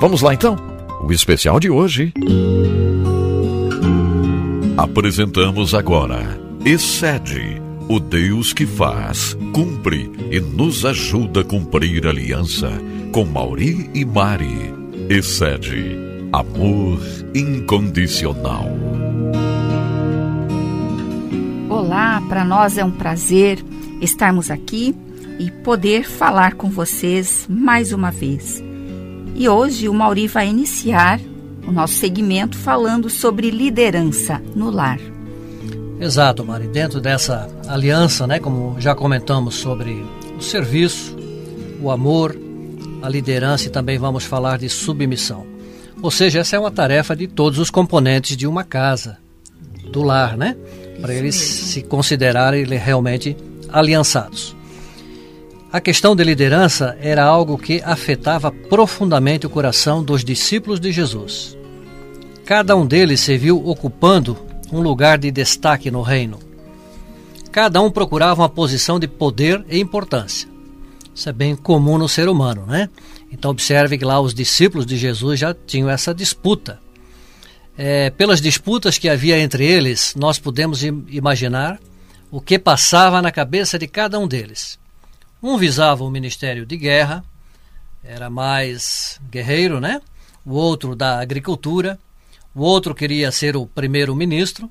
Vamos lá então? O especial de hoje. Apresentamos agora Excede, o Deus que faz, cumpre e nos ajuda a cumprir aliança com Mauri e Mari. Excede, amor incondicional. Olá, para nós é um prazer estarmos aqui e poder falar com vocês mais uma vez. E hoje o Mauri vai iniciar o nosso segmento falando sobre liderança no lar. Exato, Mari. Dentro dessa aliança, né, como já comentamos sobre o serviço, o amor, a liderança e também vamos falar de submissão. Ou seja, essa é uma tarefa de todos os componentes de uma casa, do lar, né? Para eles se considerarem realmente aliançados. A questão de liderança era algo que afetava profundamente o coração dos discípulos de Jesus. Cada um deles se viu ocupando um lugar de destaque no reino. Cada um procurava uma posição de poder e importância. Isso é bem comum no ser humano, né? Então observe que lá os discípulos de Jesus já tinham essa disputa. É, pelas disputas que havia entre eles, nós podemos imaginar o que passava na cabeça de cada um deles. Um visava o ministério de guerra, era mais guerreiro, né? O outro da agricultura, o outro queria ser o primeiro-ministro,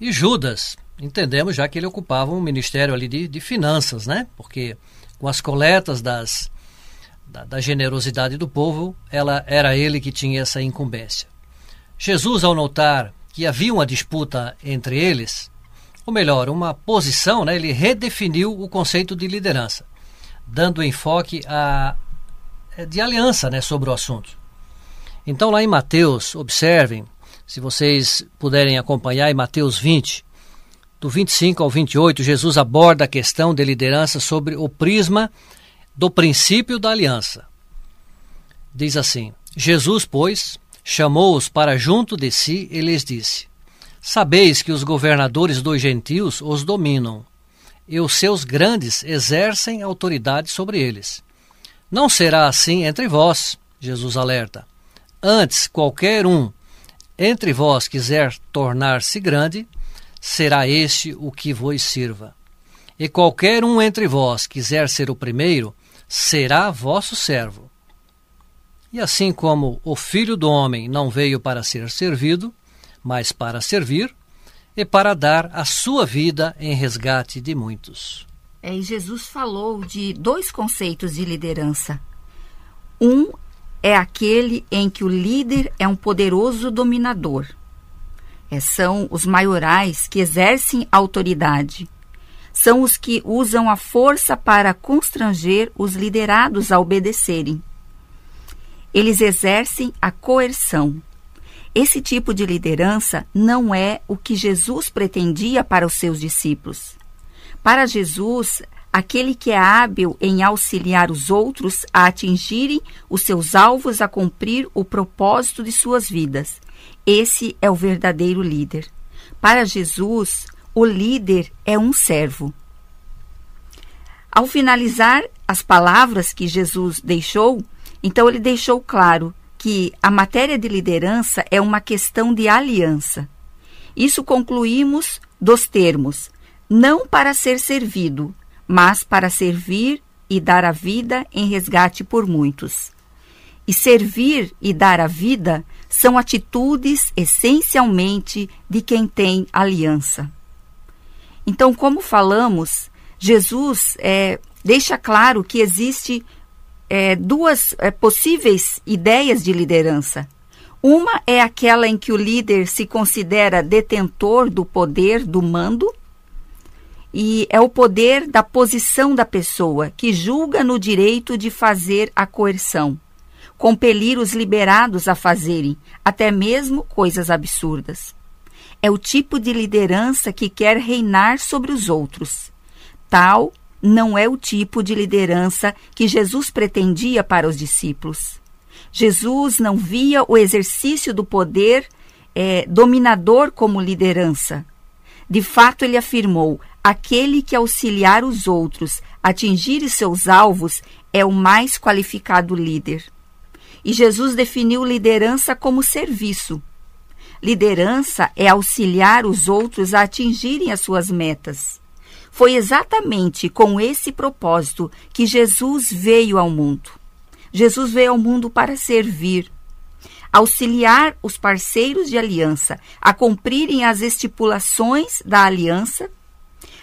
e Judas, entendemos já que ele ocupava um ministério ali de, de finanças, né? Porque com as coletas das, da, da generosidade do povo, ela era ele que tinha essa incumbência. Jesus, ao notar que havia uma disputa entre eles, ou melhor, uma posição, né, ele redefiniu o conceito de liderança, dando enfoque a, de aliança né, sobre o assunto. Então, lá em Mateus, observem, se vocês puderem acompanhar, em Mateus 20, do 25 ao 28, Jesus aborda a questão de liderança sobre o prisma do princípio da aliança. Diz assim: Jesus, pois, chamou-os para junto de si e lhes disse: Sabeis que os governadores dos gentios os dominam, e os seus grandes exercem autoridade sobre eles. Não será assim entre vós, Jesus alerta. Antes, qualquer um entre vós quiser tornar-se grande, será este o que vos sirva. E qualquer um entre vós quiser ser o primeiro, será vosso servo. E assim como o Filho do Homem não veio para ser servido, mas para servir e para dar a sua vida em resgate de muitos. É, e Jesus falou de dois conceitos de liderança. Um é aquele em que o líder é um poderoso dominador. É, são os maiorais que exercem autoridade. São os que usam a força para constranger os liderados a obedecerem. Eles exercem a coerção. Esse tipo de liderança não é o que Jesus pretendia para os seus discípulos. Para Jesus, aquele que é hábil em auxiliar os outros a atingirem os seus alvos, a cumprir o propósito de suas vidas. Esse é o verdadeiro líder. Para Jesus, o líder é um servo. Ao finalizar as palavras que Jesus deixou, então ele deixou claro que a matéria de liderança é uma questão de aliança. Isso concluímos dos termos não para ser servido, mas para servir e dar a vida em resgate por muitos. E servir e dar a vida são atitudes essencialmente de quem tem aliança. Então, como falamos, Jesus é, deixa claro que existe é, duas é, possíveis ideias de liderança. Uma é aquela em que o líder se considera detentor do poder do mando, e é o poder da posição da pessoa que julga no direito de fazer a coerção, compelir os liberados a fazerem até mesmo coisas absurdas. É o tipo de liderança que quer reinar sobre os outros. Tal não é o tipo de liderança que Jesus pretendia para os discípulos. Jesus não via o exercício do poder é, dominador como liderança. De fato, ele afirmou: aquele que auxiliar os outros a atingir seus alvos é o mais qualificado líder. E Jesus definiu liderança como serviço. Liderança é auxiliar os outros a atingirem as suas metas. Foi exatamente com esse propósito que Jesus veio ao mundo. Jesus veio ao mundo para servir, auxiliar os parceiros de aliança a cumprirem as estipulações da aliança.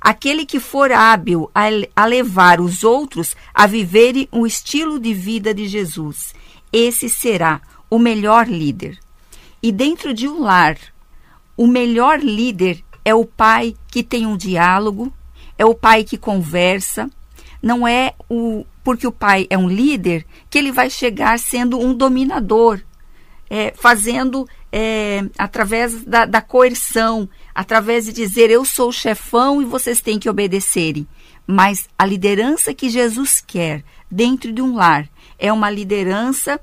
Aquele que for hábil a, levar os outros a viverem o estilo de vida de Jesus, esse será o melhor líder. E dentro de um lar, o melhor líder é o pai que tem um diálogo, é o pai que conversa. Não é o porque o pai é um líder que ele vai chegar sendo um dominador, é, fazendo é, através da, da coerção, através de dizer eu sou o chefão e vocês têm que obedecerem. Mas a liderança que Jesus quer dentro de um lar é uma liderança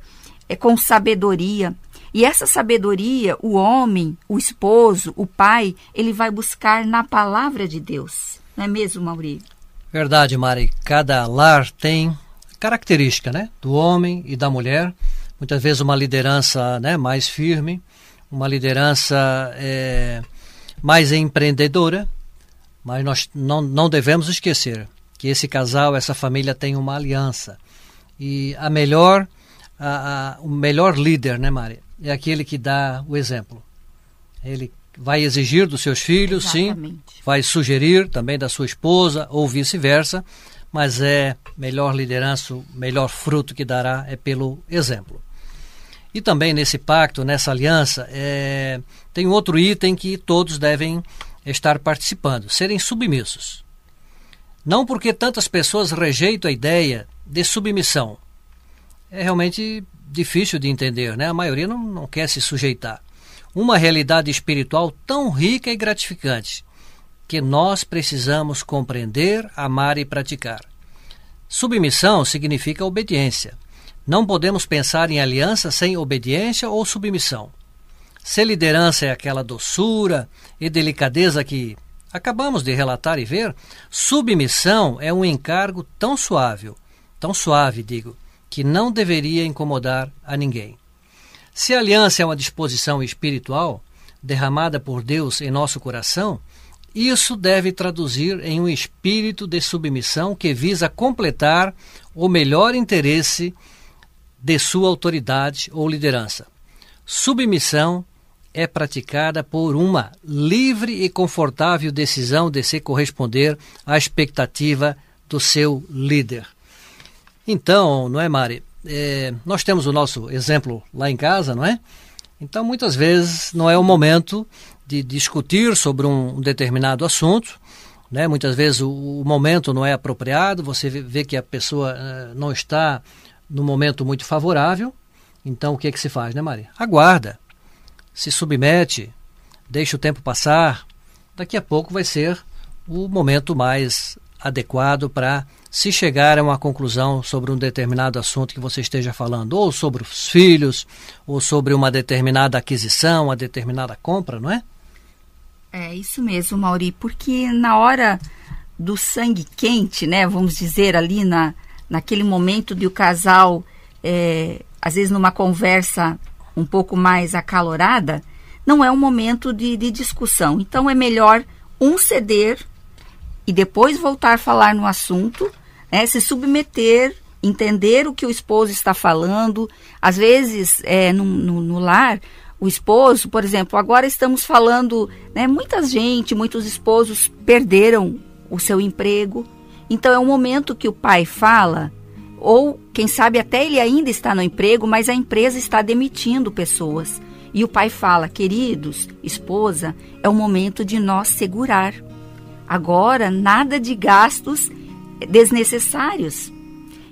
é, com sabedoria, e essa sabedoria, o homem, o esposo, o pai, ele vai buscar na palavra de Deus. Não é mesmo, Maurício? Verdade, Mari. Cada lar tem característica, né? Do homem e da mulher. Muitas vezes uma liderança né, mais firme, uma liderança é, mais empreendedora, mas nós não, não devemos esquecer que esse casal, essa família tem uma aliança. E a melhor, a, a, o melhor líder, né, Mari? é aquele que dá o exemplo. Ele vai exigir dos seus filhos, Exatamente. sim, vai sugerir também da sua esposa ou vice-versa, mas é melhor liderança, o melhor fruto que dará é pelo exemplo. E também nesse pacto, nessa aliança, é, tem outro item que todos devem estar participando: serem submissos. Não porque tantas pessoas rejeitam a ideia de submissão. É realmente difícil de entender, né? A maioria não, não quer se sujeitar. Uma realidade espiritual tão rica e gratificante que nós precisamos compreender, amar e praticar. Submissão significa obediência. Não podemos pensar em aliança sem obediência ou submissão. Se liderança é aquela doçura e delicadeza que acabamos de relatar e ver, submissão é um encargo tão suave, tão suave, digo, que não deveria incomodar a ninguém. Se a aliança é uma disposição espiritual derramada por Deus em nosso coração, isso deve traduzir em um espírito de submissão que visa completar o melhor interesse de sua autoridade ou liderança. Submissão é praticada por uma livre e confortável decisão de se corresponder à expectativa do seu líder. Então, não é, Mari? É, nós temos o nosso exemplo lá em casa, não é? Então, muitas vezes não é o momento de discutir sobre um determinado assunto, né? Muitas vezes o, o momento não é apropriado, você vê que a pessoa uh, não está no momento muito favorável. Então, o que é que se faz, né, Maria? Aguarda, se submete, deixa o tempo passar. Daqui a pouco vai ser o momento mais adequado para se chegar a uma conclusão sobre um determinado assunto que você esteja falando, ou sobre os filhos, ou sobre uma determinada aquisição, uma determinada compra, não é? É isso mesmo, Mauri, porque na hora do sangue quente, né, vamos dizer ali na, naquele momento de o casal, é, às vezes numa conversa um pouco mais acalorada, não é um momento de, de discussão. Então é melhor um ceder e depois voltar a falar no assunto, né, se submeter, entender o que o esposo está falando. Às vezes, é, no, no, no lar, o esposo, por exemplo, agora estamos falando, né, muita gente, muitos esposos perderam o seu emprego. Então é um momento que o pai fala, ou quem sabe até ele ainda está no emprego, mas a empresa está demitindo pessoas. E o pai fala: queridos, esposa, é o momento de nós segurar. Agora, nada de gastos desnecessários.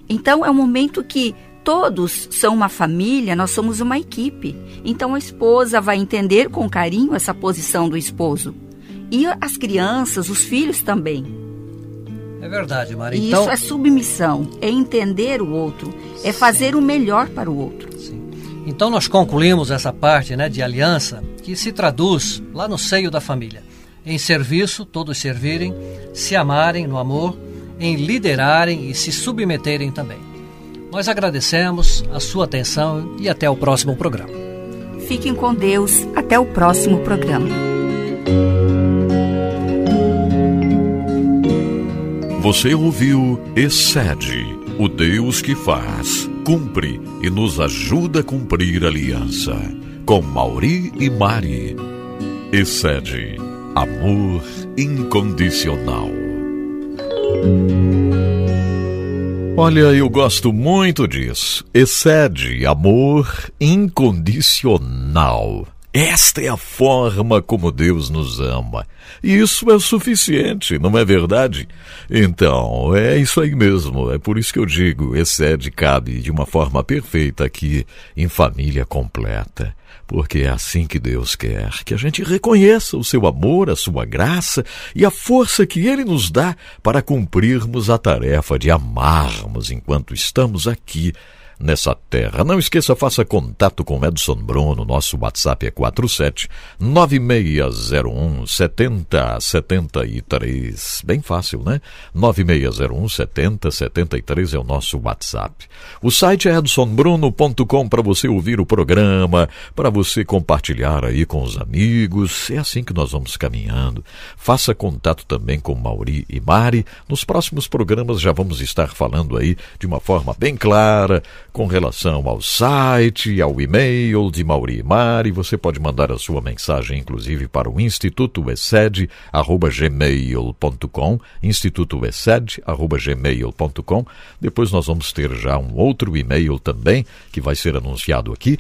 Então, é um momento que todos são uma família, nós somos uma equipe. Então, a esposa vai entender com carinho essa posição do esposo. E as crianças, os filhos também. É verdade, Maria. Então... Isso é submissão, é entender o outro, é fazer o melhor para o outro. Sim. Então nós concluímos essa parte né, de aliança que se traduz lá no seio da família em serviço, todos servirem, se amarem no amor, em liderarem e se submeterem também. Nós agradecemos a sua atenção e até o próximo programa. Fiquem com Deus. Até o próximo programa. Você ouviu Excede, o Deus que faz, cumpre e nos ajuda a cumprir a aliança. Com Mauri e Mari. Excede, amor incondicional. Olha, eu gosto muito disso. Excede amor incondicional. Esta é a forma como Deus nos ama. E isso é suficiente, não é verdade? Então, é isso aí mesmo. É por isso que eu digo: excede cabe de uma forma perfeita aqui em família completa. Porque é assim que Deus quer, que a gente reconheça o seu amor, a sua graça e a força que Ele nos dá para cumprirmos a tarefa de amarmos enquanto estamos aqui nessa terra. Não esqueça, faça contato com Edson Bruno. Nosso WhatsApp é 47 9601 7073. Bem fácil, né? 9601 7073 é o nosso WhatsApp. O site é edsonbruno.com para você ouvir o programa, para você compartilhar aí com os amigos. É assim que nós vamos caminhando. Faça contato também com Mauri e Mari. Nos próximos programas já vamos estar falando aí de uma forma bem clara com relação ao site, ao e-mail de Mauri Mari. Você pode mandar a sua mensagem, inclusive, para o Instituto gmail.com Instituto gmail.com Depois nós vamos ter já um outro e-mail também, que vai ser anunciado aqui.